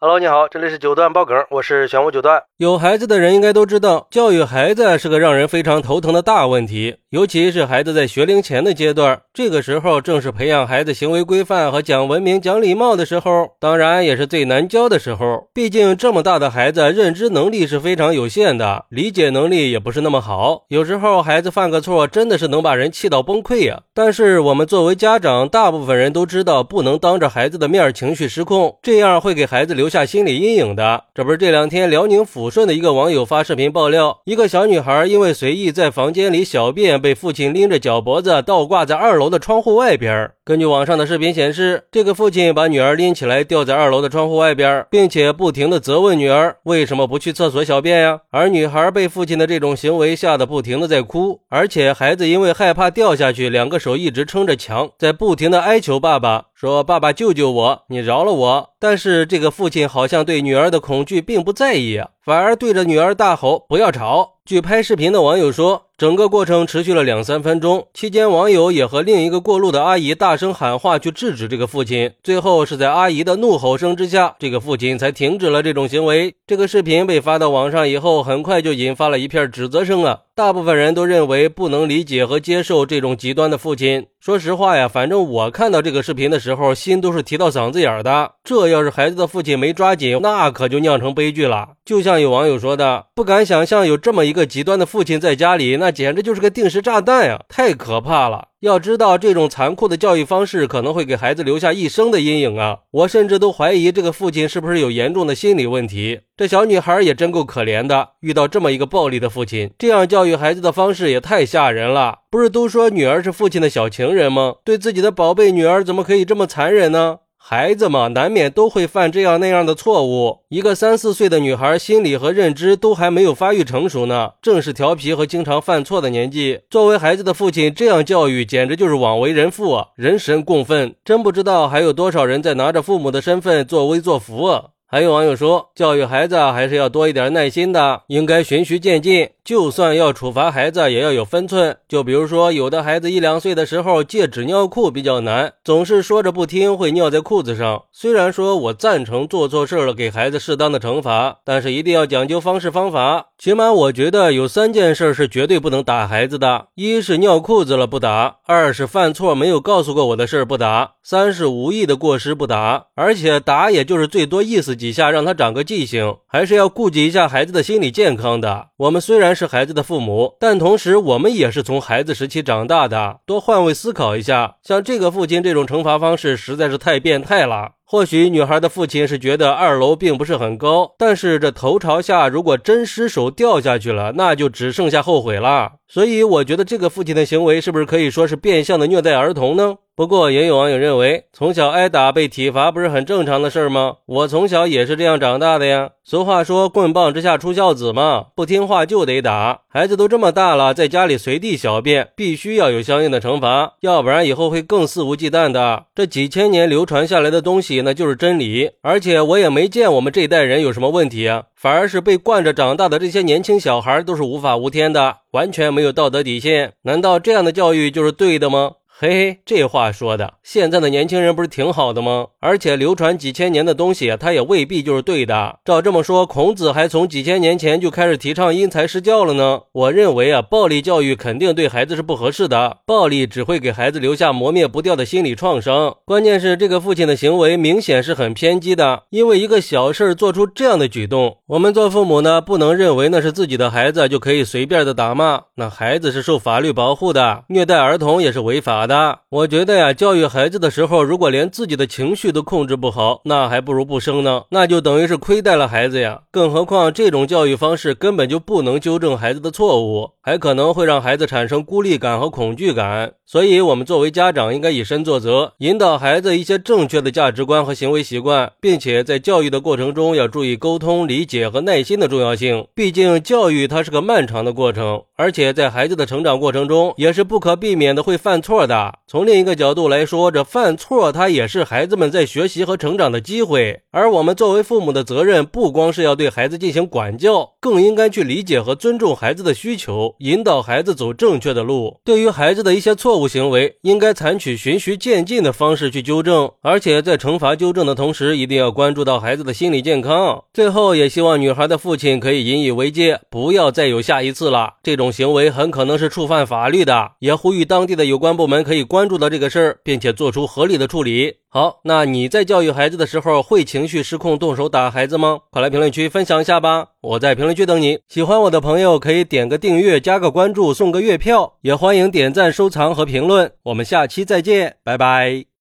Hello，你好，这里是九段爆梗，我是玄武九段。有孩子的人应该都知道，教育孩子是个让人非常头疼的大问题，尤其是孩子在学龄前的阶段，这个时候正是培养孩子行为规范和讲文明、讲礼貌的时候，当然也是最难教的时候。毕竟这么大的孩子，认知能力是非常有限的，理解能力也不是那么好，有时候孩子犯个错，真的是能把人气到崩溃呀。但是我们作为家长，大部分人都知道，不能当着孩子的面情绪失控，这样会给孩子留。下心理阴影的，这不是这两天辽宁抚顺的一个网友发视频爆料，一个小女孩因为随意在房间里小便，被父亲拎着脚脖子倒挂在二楼的窗户外边。根据网上的视频显示，这个父亲把女儿拎起来吊在二楼的窗户外边，并且不停的责问女儿为什么不去厕所小便呀？而女孩被父亲的这种行为吓得不停的在哭，而且孩子因为害怕掉下去，两个手一直撑着墙，在不停的哀求爸爸。说：“爸爸救救我，你饶了我。”但是这个父亲好像对女儿的恐惧并不在意，反而对着女儿大吼：“不要吵！”据拍视频的网友说。整个过程持续了两三分钟，期间网友也和另一个过路的阿姨大声喊话去制止这个父亲。最后是在阿姨的怒吼声之下，这个父亲才停止了这种行为。这个视频被发到网上以后，很快就引发了一片指责声啊！大部分人都认为不能理解和接受这种极端的父亲。说实话呀，反正我看到这个视频的时候，心都是提到嗓子眼的。这要是孩子的父亲没抓紧，那可就酿成悲剧了。就像有网友说的，不敢想象有这么一个极端的父亲在家里，那。那简直就是个定时炸弹呀！太可怕了。要知道，这种残酷的教育方式可能会给孩子留下一生的阴影啊！我甚至都怀疑这个父亲是不是有严重的心理问题。这小女孩也真够可怜的，遇到这么一个暴力的父亲，这样教育孩子的方式也太吓人了。不是都说女儿是父亲的小情人吗？对自己的宝贝女儿，怎么可以这么残忍呢？孩子嘛，难免都会犯这样那样的错误。一个三四岁的女孩，心理和认知都还没有发育成熟呢，正是调皮和经常犯错的年纪。作为孩子的父亲，这样教育简直就是枉为人父啊！人神共愤，真不知道还有多少人在拿着父母的身份作威作福啊！还有网友说，教育孩子还是要多一点耐心的，应该循序渐进。就算要处罚孩子，也要有分寸。就比如说，有的孩子一两岁的时候戒纸尿裤比较难，总是说着不听，会尿在裤子上。虽然说我赞成做错事了给孩子适当的惩罚，但是一定要讲究方式方法。起码我觉得有三件事是绝对不能打孩子的：一是尿裤子了不打；二是犯错没有告诉过我的事不打；三是无意的过失不打。而且打也就是最多意思。几下让他长个记性，还是要顾及一下孩子的心理健康的。我们虽然是孩子的父母，但同时我们也是从孩子时期长大的，多换位思考一下。像这个父亲这种惩罚方式实在是太变态了。或许女孩的父亲是觉得二楼并不是很高，但是这头朝下，如果真失手掉下去了，那就只剩下后悔了。所以我觉得这个父亲的行为是不是可以说是变相的虐待儿童呢？不过也有网友认为，从小挨打被体罚不是很正常的事儿吗？我从小也是这样长大的呀。俗话说“棍棒之下出孝子”嘛，不听话就得打。孩子都这么大了，在家里随地小便，必须要有相应的惩罚，要不然以后会更肆无忌惮的。这几千年流传下来的东西，那就是真理。而且我也没见我们这一代人有什么问题啊，反而是被惯着长大的这些年轻小孩都是无法无天的，完全没有道德底线。难道这样的教育就是对的吗？嘿嘿，这话说的，现在的年轻人不是挺好的吗？而且流传几千年的东西，它也未必就是对的。照这么说，孔子还从几千年前就开始提倡因材施教了呢？我认为啊，暴力教育肯定对孩子是不合适的，暴力只会给孩子留下磨灭不掉的心理创伤。关键是这个父亲的行为明显是很偏激的，因为一个小事儿做出这样的举动，我们做父母呢，不能认为那是自己的孩子就可以随便的打骂，那孩子是受法律保护的，虐待儿童也是违法。的，我觉得呀，教育孩子的时候，如果连自己的情绪都控制不好，那还不如不生呢，那就等于是亏待了孩子呀。更何况这种教育方式根本就不能纠正孩子的错误，还可能会让孩子产生孤立感和恐惧感。所以，我们作为家长应该以身作则，引导孩子一些正确的价值观和行为习惯，并且在教育的过程中要注意沟通、理解和耐心的重要性。毕竟，教育它是个漫长的过程，而且在孩子的成长过程中也是不可避免的会犯错的。的。从另一个角度来说，这犯错它也是孩子们在学习和成长的机会。而我们作为父母的责任，不光是要对孩子进行管教，更应该去理解和尊重孩子的需求，引导孩子走正确的路。对于孩子的一些错误行为，应该采取循序渐进的方式去纠正，而且在惩罚纠正的同时，一定要关注到孩子的心理健康。最后，也希望女孩的父亲可以引以为戒，不要再有下一次了。这种行为很可能是触犯法律的，也呼吁当地的有关部门可以关注到这个事儿，并且做出合理的处理。好，那你在教育孩子的时候会情绪失控动手打孩子吗？快来评论区分享一下吧！我在评论区等你。喜欢我的朋友可以点个订阅、加个关注、送个月票，也欢迎点赞、收藏和评论。我们下期再见，拜拜。